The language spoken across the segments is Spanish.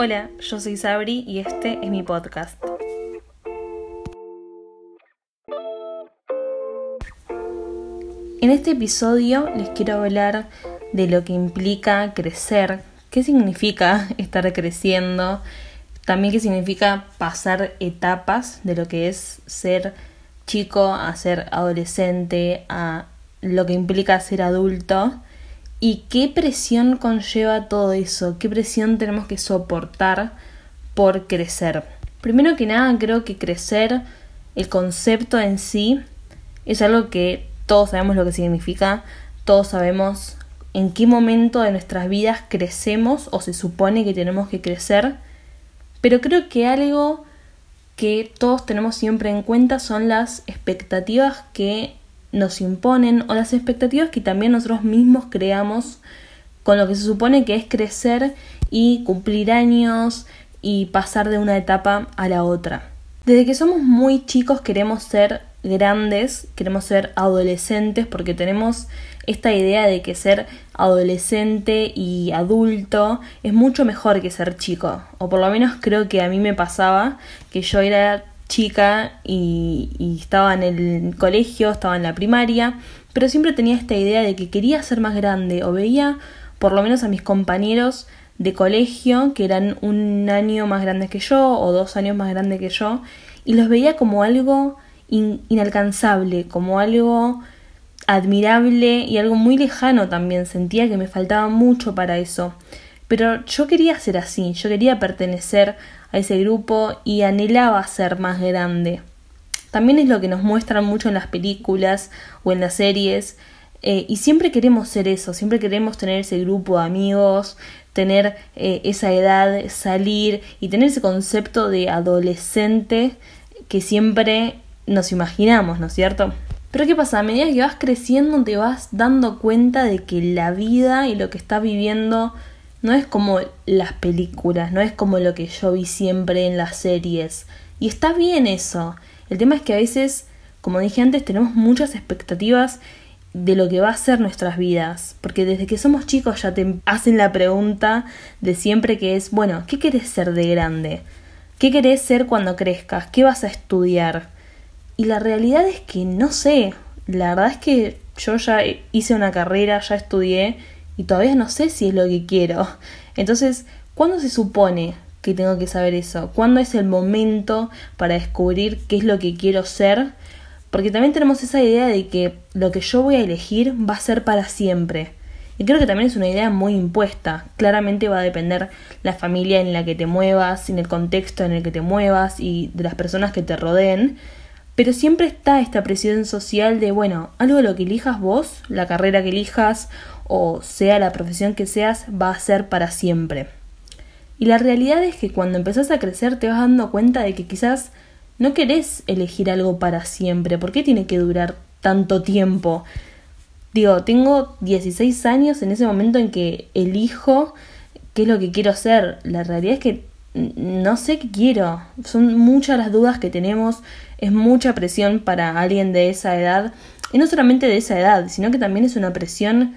Hola, yo soy Sabri y este es mi podcast. En este episodio les quiero hablar de lo que implica crecer, qué significa estar creciendo, también qué significa pasar etapas de lo que es ser chico a ser adolescente, a lo que implica ser adulto y qué presión conlleva todo eso, qué presión tenemos que soportar por crecer. Primero que nada, creo que crecer, el concepto en sí, es algo que todos sabemos lo que significa, todos sabemos en qué momento de nuestras vidas crecemos o se supone que tenemos que crecer, pero creo que algo que todos tenemos siempre en cuenta son las expectativas que nos imponen o las expectativas que también nosotros mismos creamos con lo que se supone que es crecer y cumplir años y pasar de una etapa a la otra. Desde que somos muy chicos queremos ser grandes, queremos ser adolescentes porque tenemos esta idea de que ser adolescente y adulto es mucho mejor que ser chico. O por lo menos creo que a mí me pasaba que yo era chica y, estaba en el colegio, estaba en la primaria, pero siempre tenía esta idea de que quería ser más grande o veía por lo menos a mis compañeros de colegio que eran un año más grandes que yo o dos años más grandes que yo y los veía como algo inalcanzable, como algo admirable y algo muy lejano también. Sentía que me faltaba mucho para eso. Pero yo quería ser así, yo quería pertenecer a ese grupo y anhelaba ser más grande. También es lo que nos muestran mucho en las películas o en las series. Eh, y siempre queremos ser eso, siempre queremos tener ese grupo de amigos, tener eh, esa edad, salir y tener ese concepto de adolescente que siempre nos imaginamos, ¿no es cierto? Pero ¿qué pasa? A medida que vas creciendo te vas dando cuenta de que la vida y lo que estás viviendo no es como las películas, no es como lo que yo vi siempre en las series. Y está bien eso. El tema es que a veces, como dije antes, tenemos muchas expectativas de lo que va a ser nuestras vidas. Porque desde que somos chicos ya te hacen la pregunta de siempre que es, bueno, ¿qué querés ser de grande? ¿Qué querés ser cuando crezcas? ¿Qué vas a estudiar? Y la realidad es que no sé. La verdad es que yo ya hice una carrera, ya estudié y todavía no sé si es lo que quiero. Entonces, ¿cuándo se supone que tengo que saber eso? ¿Cuándo es el momento para descubrir qué es lo que quiero ser? Porque también tenemos esa idea de que lo que yo voy a elegir va a ser para siempre. Y creo que también es una idea muy impuesta. Claramente va a depender la familia en la que te muevas, en el contexto en el que te muevas y de las personas que te rodeen. Pero siempre está esta presión social de, bueno, algo de lo que elijas vos, la carrera que elijas o sea la profesión que seas, va a ser para siempre. Y la realidad es que cuando empezás a crecer te vas dando cuenta de que quizás no querés elegir algo para siempre. ¿Por qué tiene que durar tanto tiempo? Digo, tengo 16 años en ese momento en que elijo qué es lo que quiero hacer. La realidad es que no sé qué quiero. Son muchas las dudas que tenemos, es mucha presión para alguien de esa edad. Y no solamente de esa edad, sino que también es una presión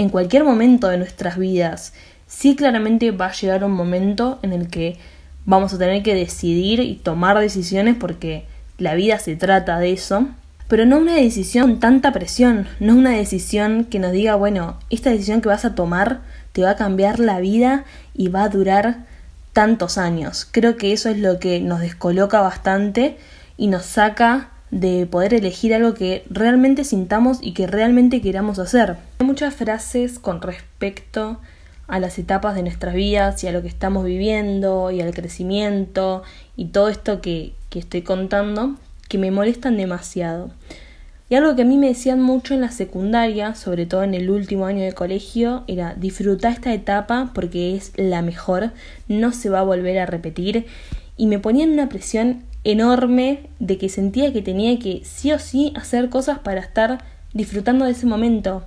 en cualquier momento de nuestras vidas. Sí claramente va a llegar un momento en el que vamos a tener que decidir y tomar decisiones porque la vida se trata de eso, pero no una decisión con tanta presión, no una decisión que nos diga, bueno, esta decisión que vas a tomar te va a cambiar la vida y va a durar tantos años. Creo que eso es lo que nos descoloca bastante y nos saca de poder elegir algo que realmente sintamos y que realmente queramos hacer. Hay muchas frases con respecto a las etapas de nuestras vidas y a lo que estamos viviendo y al crecimiento y todo esto que, que estoy contando que me molestan demasiado. Y algo que a mí me decían mucho en la secundaria, sobre todo en el último año de colegio, era disfrutar esta etapa porque es la mejor, no se va a volver a repetir. Y me ponían una presión enorme de que sentía que tenía que sí o sí hacer cosas para estar disfrutando de ese momento,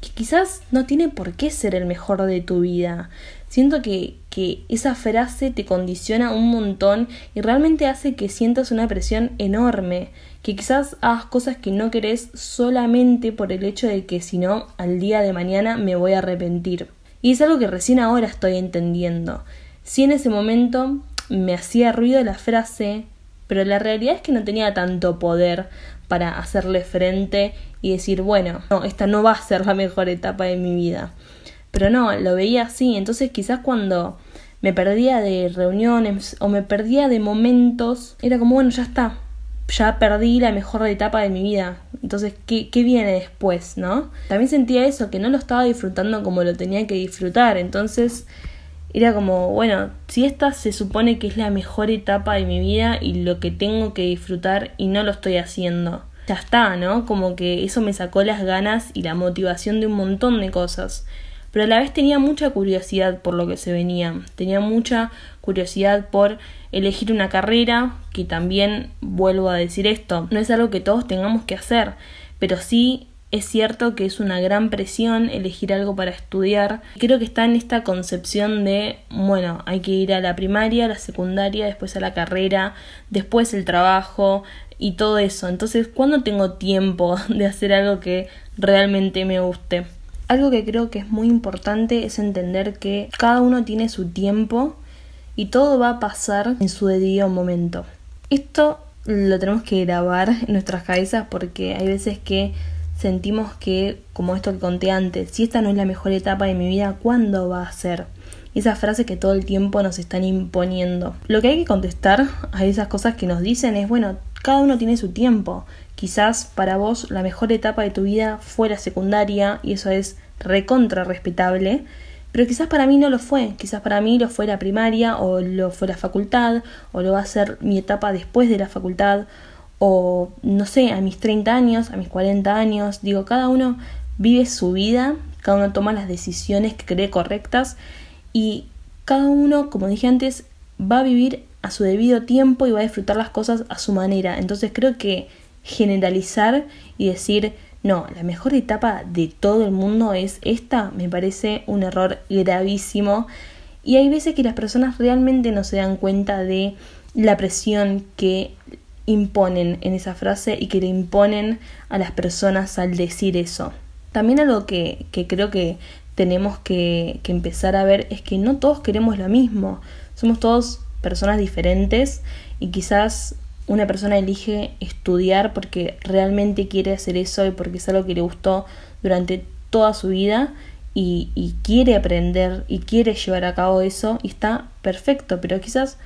que quizás no tiene por qué ser el mejor de tu vida. Siento que, que esa frase te condiciona un montón y realmente hace que sientas una presión enorme, que quizás hagas cosas que no querés solamente por el hecho de que si no, al día de mañana me voy a arrepentir. Y es algo que recién ahora estoy entendiendo sí en ese momento me hacía ruido la frase, pero la realidad es que no tenía tanto poder para hacerle frente y decir, bueno, no, esta no va a ser la mejor etapa de mi vida. Pero no, lo veía así, entonces quizás cuando me perdía de reuniones o me perdía de momentos, era como, bueno, ya está, ya perdí la mejor etapa de mi vida. Entonces, ¿qué, ¿qué, viene después, no? También sentía eso, que no lo estaba disfrutando como lo tenía que disfrutar. Entonces, era como, bueno, si esta se supone que es la mejor etapa de mi vida y lo que tengo que disfrutar y no lo estoy haciendo. Ya está, ¿no? Como que eso me sacó las ganas y la motivación de un montón de cosas pero a la vez tenía mucha curiosidad por lo que se venía, tenía mucha curiosidad por elegir una carrera, que también vuelvo a decir esto, no es algo que todos tengamos que hacer, pero sí es cierto que es una gran presión elegir algo para estudiar. Creo que está en esta concepción de, bueno, hay que ir a la primaria, a la secundaria, después a la carrera, después el trabajo y todo eso. Entonces, ¿cuándo tengo tiempo de hacer algo que realmente me guste? Algo que creo que es muy importante es entender que cada uno tiene su tiempo y todo va a pasar en su debido momento. Esto lo tenemos que grabar en nuestras cabezas porque hay veces que sentimos que, como esto que conté antes, si esta no es la mejor etapa de mi vida, ¿cuándo va a ser? Esa frase que todo el tiempo nos están imponiendo. Lo que hay que contestar a esas cosas que nos dicen es, bueno, cada uno tiene su tiempo. Quizás para vos la mejor etapa de tu vida fue la secundaria y eso es recontra respetable, pero quizás para mí no lo fue, quizás para mí lo fue la primaria o lo fue la facultad o lo va a ser mi etapa después de la facultad o no sé, a mis 30 años, a mis 40 años, digo, cada uno vive su vida, cada uno toma las decisiones que cree correctas y cada uno, como dije antes, va a vivir a su debido tiempo y va a disfrutar las cosas a su manera. Entonces creo que generalizar y decir, no, la mejor etapa de todo el mundo es esta, me parece un error gravísimo. Y hay veces que las personas realmente no se dan cuenta de la presión que imponen en esa frase y que le imponen a las personas al decir eso. También algo que, que creo que tenemos que, que empezar a ver es que no todos queremos lo mismo. Somos todos personas diferentes y quizás una persona elige estudiar porque realmente quiere hacer eso y porque es algo que le gustó durante toda su vida y, quiere aprender y quiere llevar a cabo eso y está perfecto, pero quizás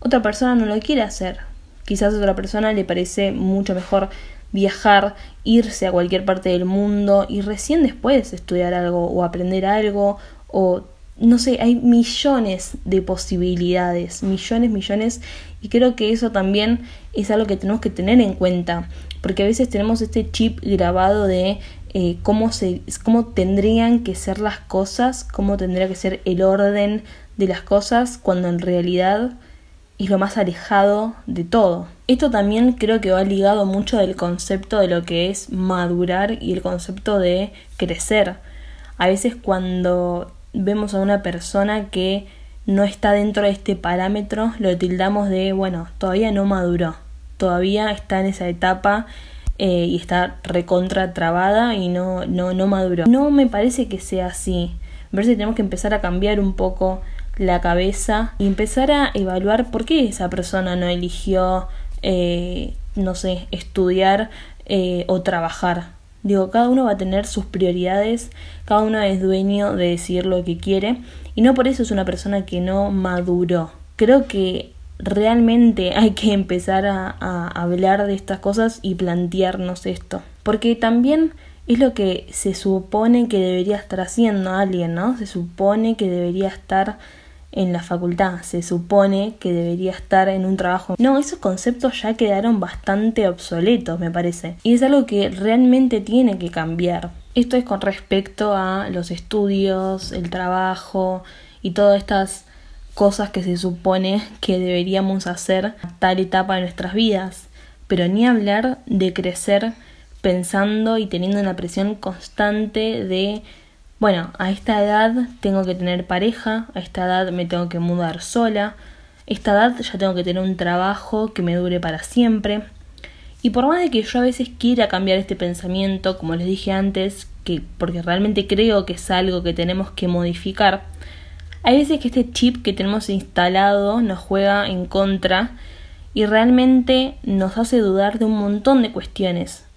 otra persona no lo quiere hacer. Quizás a otra persona le parece mucho mejor viajar, irse a cualquier parte del mundo y recién después estudiar algo o aprender algo o no sé, hay millones de posibilidades, millones, millones, y creo que eso también es algo que tenemos que tener en cuenta, porque a veces tenemos este chip grabado de eh, cómo, se, cómo tendrían que ser las cosas, cómo tendría que ser el orden de las cosas, cuando en realidad es lo más alejado de todo. Esto también creo que va ligado mucho del concepto de lo que es madurar y el concepto de crecer. A veces cuando vemos a una persona que no está dentro de este parámetro, lo tildamos de, bueno, todavía no maduró, todavía está en esa etapa eh, y está recontra trabada y no, no, no maduró. No me parece que sea así. Me parece que tenemos que empezar a cambiar un poco la cabeza y empezar a evaluar por qué esa persona no eligió, eh, no sé, estudiar eh, o trabajar. Digo, cada uno va a tener sus prioridades, cada uno es dueño de decir lo que quiere y no por eso es una persona que no maduró. Creo que realmente hay que empezar a, a hablar de estas cosas y plantearnos esto. Porque también es lo que se supone que debería estar haciendo alguien, ¿no? Se supone que debería estar en la facultad, se supone que debería estar en un trabajo. No, esos conceptos ya quedaron bastante obsoletos, me parece. Y es algo que realmente tiene que cambiar. Esto es con respecto a los estudios, el trabajo y todas estas cosas que se supone que deberíamos hacer a tal etapa de nuestras vidas. Pero ni hablar de crecer pensando y teniendo una presión constante de bueno, a esta edad tengo que tener pareja, a esta edad me tengo que mudar sola, a esta edad ya tengo que tener un trabajo que me dure para siempre. Y por más de que yo a veces quiera cambiar este pensamiento, como les dije antes, que porque realmente creo que es algo que tenemos que modificar, Hay veces que este chip que tenemos instalado nos juega en contra y realmente nos hace dudar de un montón de cuestiones.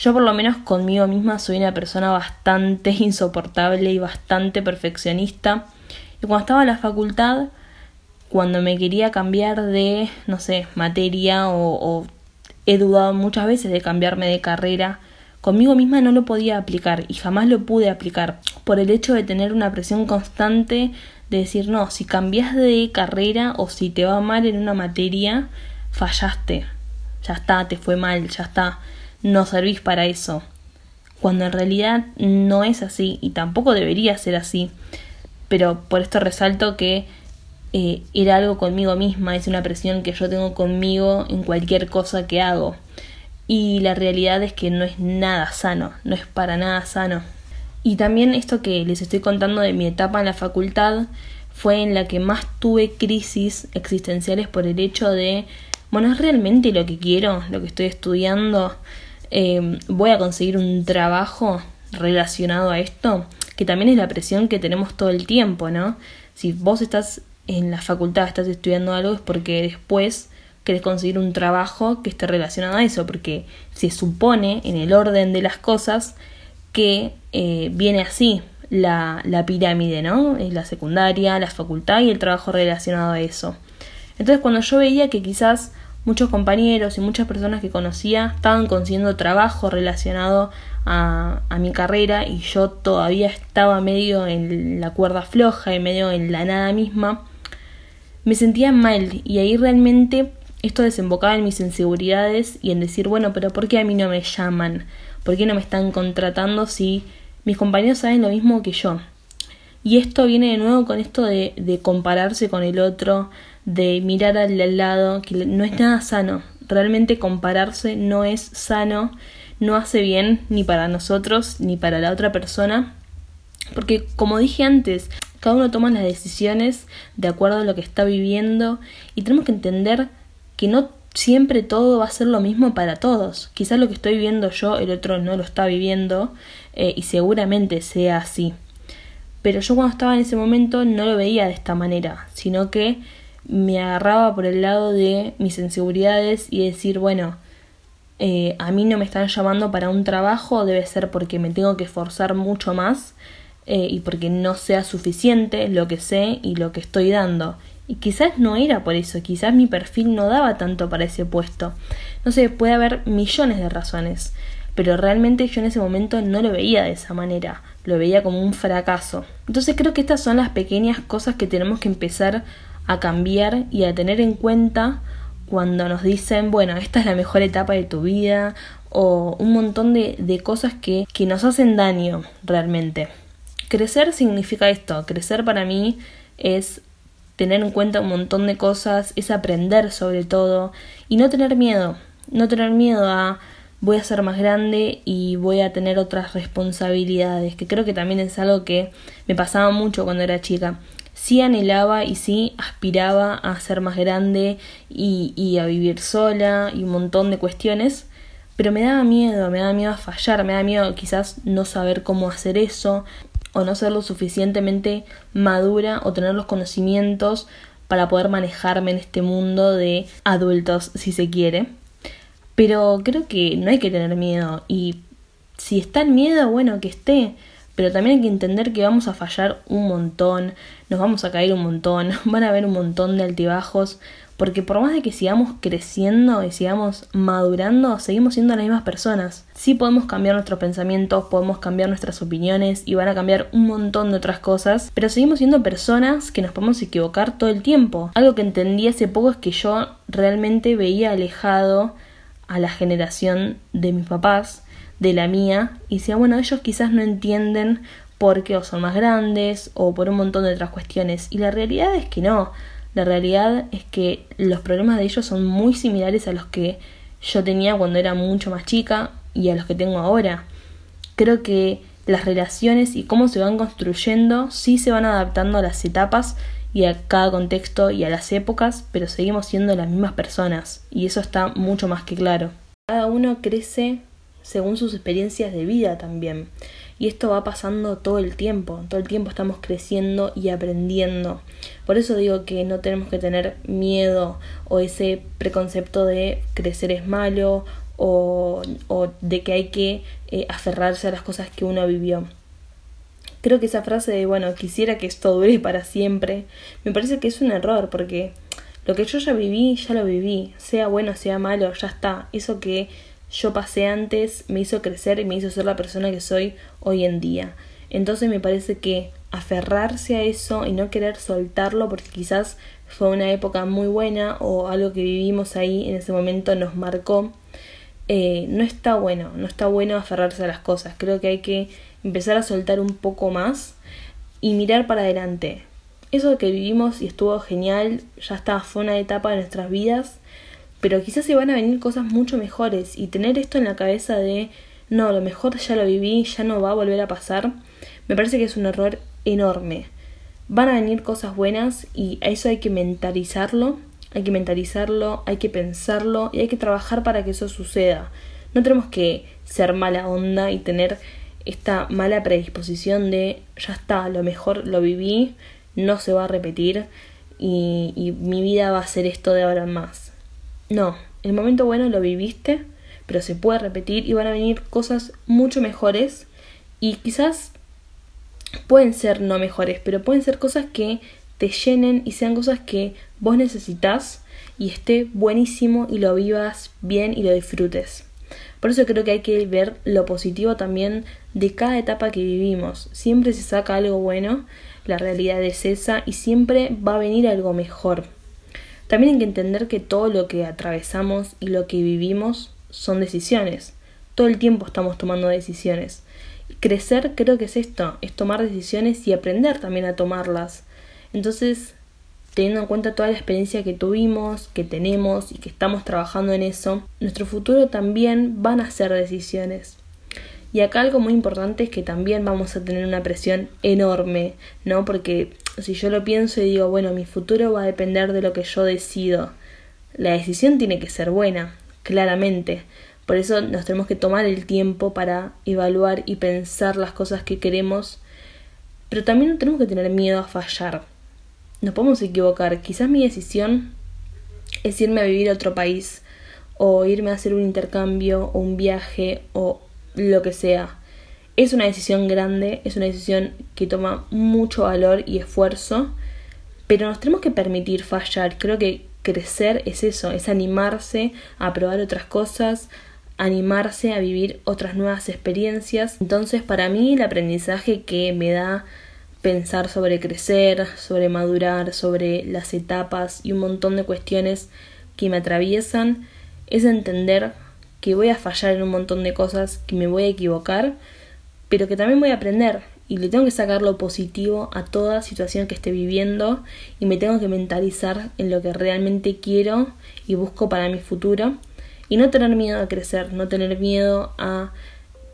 Yo por lo menos conmigo misma soy una persona bastante insoportable y bastante perfeccionista. Y cuando estaba en la facultad, cuando me quería cambiar de, no sé, materia o, o he dudado muchas veces de cambiarme de carrera, conmigo misma no lo podía aplicar y jamás lo pude aplicar por el hecho de tener una presión constante de decir, no, si cambias de carrera o si te va mal en una materia, fallaste, ya está, te fue mal, ya está, no servís para eso. Cuando en realidad no es así y tampoco debería ser así. Pero por esto resalto que eh, era algo conmigo misma, es una presión que yo tengo conmigo en cualquier cosa que hago. Y la realidad es que no es nada sano, no es para nada sano. Y también esto que les estoy contando de mi etapa en la facultad fue en la que más tuve crisis existenciales por el hecho de, bueno, ¿es realmente lo que quiero, lo que estoy estudiando? Eh, ¿Voy a conseguir un trabajo relacionado a esto? Que también es la presión que tenemos todo el tiempo, ¿no? Si vos estás en la facultad, estás estudiando algo, es porque después querés conseguir un trabajo que esté relacionado a eso, porque se supone en el orden de las cosas que eh, viene así la, la pirámide, ¿no? Es la secundaria, la facultad y el trabajo relacionado a eso. Entonces cuando yo veía que quizás muchos compañeros y muchas personas que conocía estaban consiguiendo trabajo relacionado a, a, mi carrera y yo todavía estaba medio en la cuerda floja y medio en la nada misma, me sentía mal y ahí realmente esto desembocaba en mis inseguridades y en decir, bueno, pero ¿por qué a mí no me llaman? ¿Por qué no me están contratando si mis compañeros saben lo mismo que yo? Y esto viene de nuevo con esto de, de compararse con el otro, de mirar al lado, que no es nada sano. Realmente compararse no es sano, no hace bien ni para nosotros ni para la otra persona. Porque como dije antes, cada uno toma las decisiones de acuerdo a lo que está viviendo y tenemos que entender que no siempre todo va a ser lo mismo para todos. Quizás lo que estoy viviendo yo, el otro no lo está viviendo eh, y seguramente sea así. Pero yo cuando estaba en ese momento no lo veía de esta manera, sino que me agarraba por el lado de mis inseguridades y decir, bueno, eh, a mí no me están llamando para un trabajo, debe ser porque me tengo que esforzar mucho más eh, y porque no sea suficiente lo que sé y lo que estoy dando. Y quizás no era por eso, quizás mi perfil no daba tanto para ese puesto. No sé, puede haber millones de razones, pero realmente yo en ese momento no lo veía de esa manera, lo veía como un fracaso. Entonces creo que estas son las pequeñas cosas que tenemos que empezar a cambiar y a tener en cuenta cuando nos dicen, bueno, esta es la mejor etapa de tu vida o un montón de, de cosas que, que nos hacen daño realmente. Crecer significa esto, crecer para mí es tener en cuenta un montón de cosas, es aprender sobre todo y no tener miedo, no tener miedo a voy a ser más grande y voy a tener otras responsabilidades, que creo que también es algo que me pasaba mucho cuando era chica. Sí anhelaba y sí aspiraba a ser más grande y, a vivir sola y un montón de cuestiones, pero me daba miedo, me daba miedo a fallar, me daba miedo quizás no saber cómo hacer eso, o no ser lo suficientemente madura o tener los conocimientos para poder manejarme en este mundo de adultos, si se quiere. Pero creo que no hay que tener miedo y si está el miedo, bueno, que esté, pero también hay que entender que vamos a fallar un montón, nos vamos a caer un montón, van a haber un montón de altibajos, porque por más de que sigamos creciendo y sigamos madurando, seguimos siendo las mismas personas. Sí podemos cambiar nuestros pensamientos, podemos cambiar nuestras opiniones y van a cambiar un montón de otras cosas, pero seguimos siendo personas que nos podemos equivocar todo el tiempo. Algo que entendí hace poco es que yo realmente veía alejado a la generación de mis papás, de la mía, y decía, bueno, ellos quizás no entienden porque o son más grandes o por un montón de otras cuestiones. Y la realidad es que no. La realidad es que los problemas de ellos son muy similares a los que yo tenía cuando era mucho más chica y a los que tengo ahora. Creo que las relaciones y cómo se van construyendo sí se van adaptando a las etapas y a cada contexto y a las épocas, pero seguimos siendo las mismas personas y eso está mucho más que claro. Cada uno crece según sus experiencias de vida también. Y esto va pasando todo el tiempo, todo el tiempo estamos creciendo y aprendiendo. Por eso digo que no tenemos que tener miedo o ese preconcepto de crecer es malo o, de que hay que eh, aferrarse a las cosas que uno vivió. Creo que esa frase de, bueno, quisiera que esto dure para siempre, me parece que es un error porque lo que yo ya viví, ya lo viví, sea bueno, sea malo, ya está. Eso que yo pasé antes me hizo crecer y me hizo ser la persona que soy hoy en día. Entonces me parece que aferrarse a eso y no querer soltarlo porque quizás fue una época muy buena o algo que vivimos ahí en ese momento nos marcó, eh, no está bueno, no está bueno aferrarse a las cosas. Creo que hay que empezar a soltar un poco más y mirar para adelante. Eso que vivimos y estuvo genial, ya está, fue una etapa de nuestras vidas pero quizás se van a venir cosas mucho mejores y tener esto en la cabeza de no, lo mejor ya lo viví, ya no va a volver a pasar, me parece que es un error enorme. Van a venir cosas buenas y a eso hay que mentalizarlo, hay que mentalizarlo, hay que pensarlo y hay que trabajar para que eso suceda. No tenemos que ser mala onda y tener esta mala predisposición de ya está, lo mejor lo viví, no se va a repetir y, y mi vida va a ser esto de ahora en más. No, el momento bueno lo viviste, pero se puede repetir y van a venir cosas mucho mejores y quizás pueden ser no mejores, pero pueden ser cosas que te llenen y sean cosas que vos necesitas y esté buenísimo y lo vivas bien y lo disfrutes. Por eso creo que hay que ver lo positivo también de cada etapa que vivimos. Siempre se saca algo bueno, la realidad es esa y siempre va a venir algo mejor. También hay que entender que todo lo que atravesamos y lo que vivimos son decisiones. Todo el tiempo estamos tomando decisiones. Crecer creo que es esto, es tomar decisiones y aprender también a tomarlas. Entonces, teniendo en cuenta toda la experiencia que tuvimos, que tenemos y que estamos trabajando en eso, nuestro futuro también van a ser decisiones. Y acá algo muy importante es que también vamos a tener una presión enorme, ¿no? Porque si yo lo pienso y digo, bueno, mi futuro va a depender de lo que yo decido, la decisión tiene que ser buena, claramente. Por eso nos tenemos que tomar el tiempo para evaluar y pensar las cosas que queremos, pero también no tenemos que tener miedo a fallar. Nos podemos equivocar. Quizás mi decisión es irme a vivir a otro país, o irme a hacer un intercambio, o un viaje, o lo que sea. Es una decisión grande, es una decisión que toma mucho valor y esfuerzo, pero nos tenemos que permitir fallar. Creo que crecer es eso, es animarse a probar otras cosas, animarse a vivir otras nuevas experiencias. Entonces, para mí, el aprendizaje que me da pensar sobre crecer, sobre madurar, sobre las etapas y un montón de cuestiones que me atraviesan, es entender que voy a fallar en un montón de cosas, que me voy a equivocar, pero que también voy a aprender y le tengo que sacar lo positivo a toda situación que esté viviendo y me tengo que mentalizar en lo que realmente quiero y busco para mi futuro y no tener miedo a crecer, no tener miedo a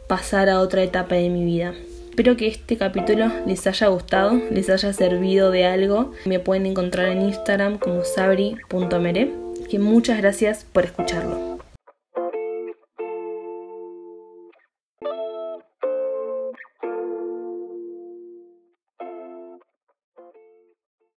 pasar a otra etapa de mi vida. Espero que este capítulo les haya gustado, les haya servido de algo. Me pueden encontrar en Instagram como sabri.mere. Que muchas gracias por escucharlo.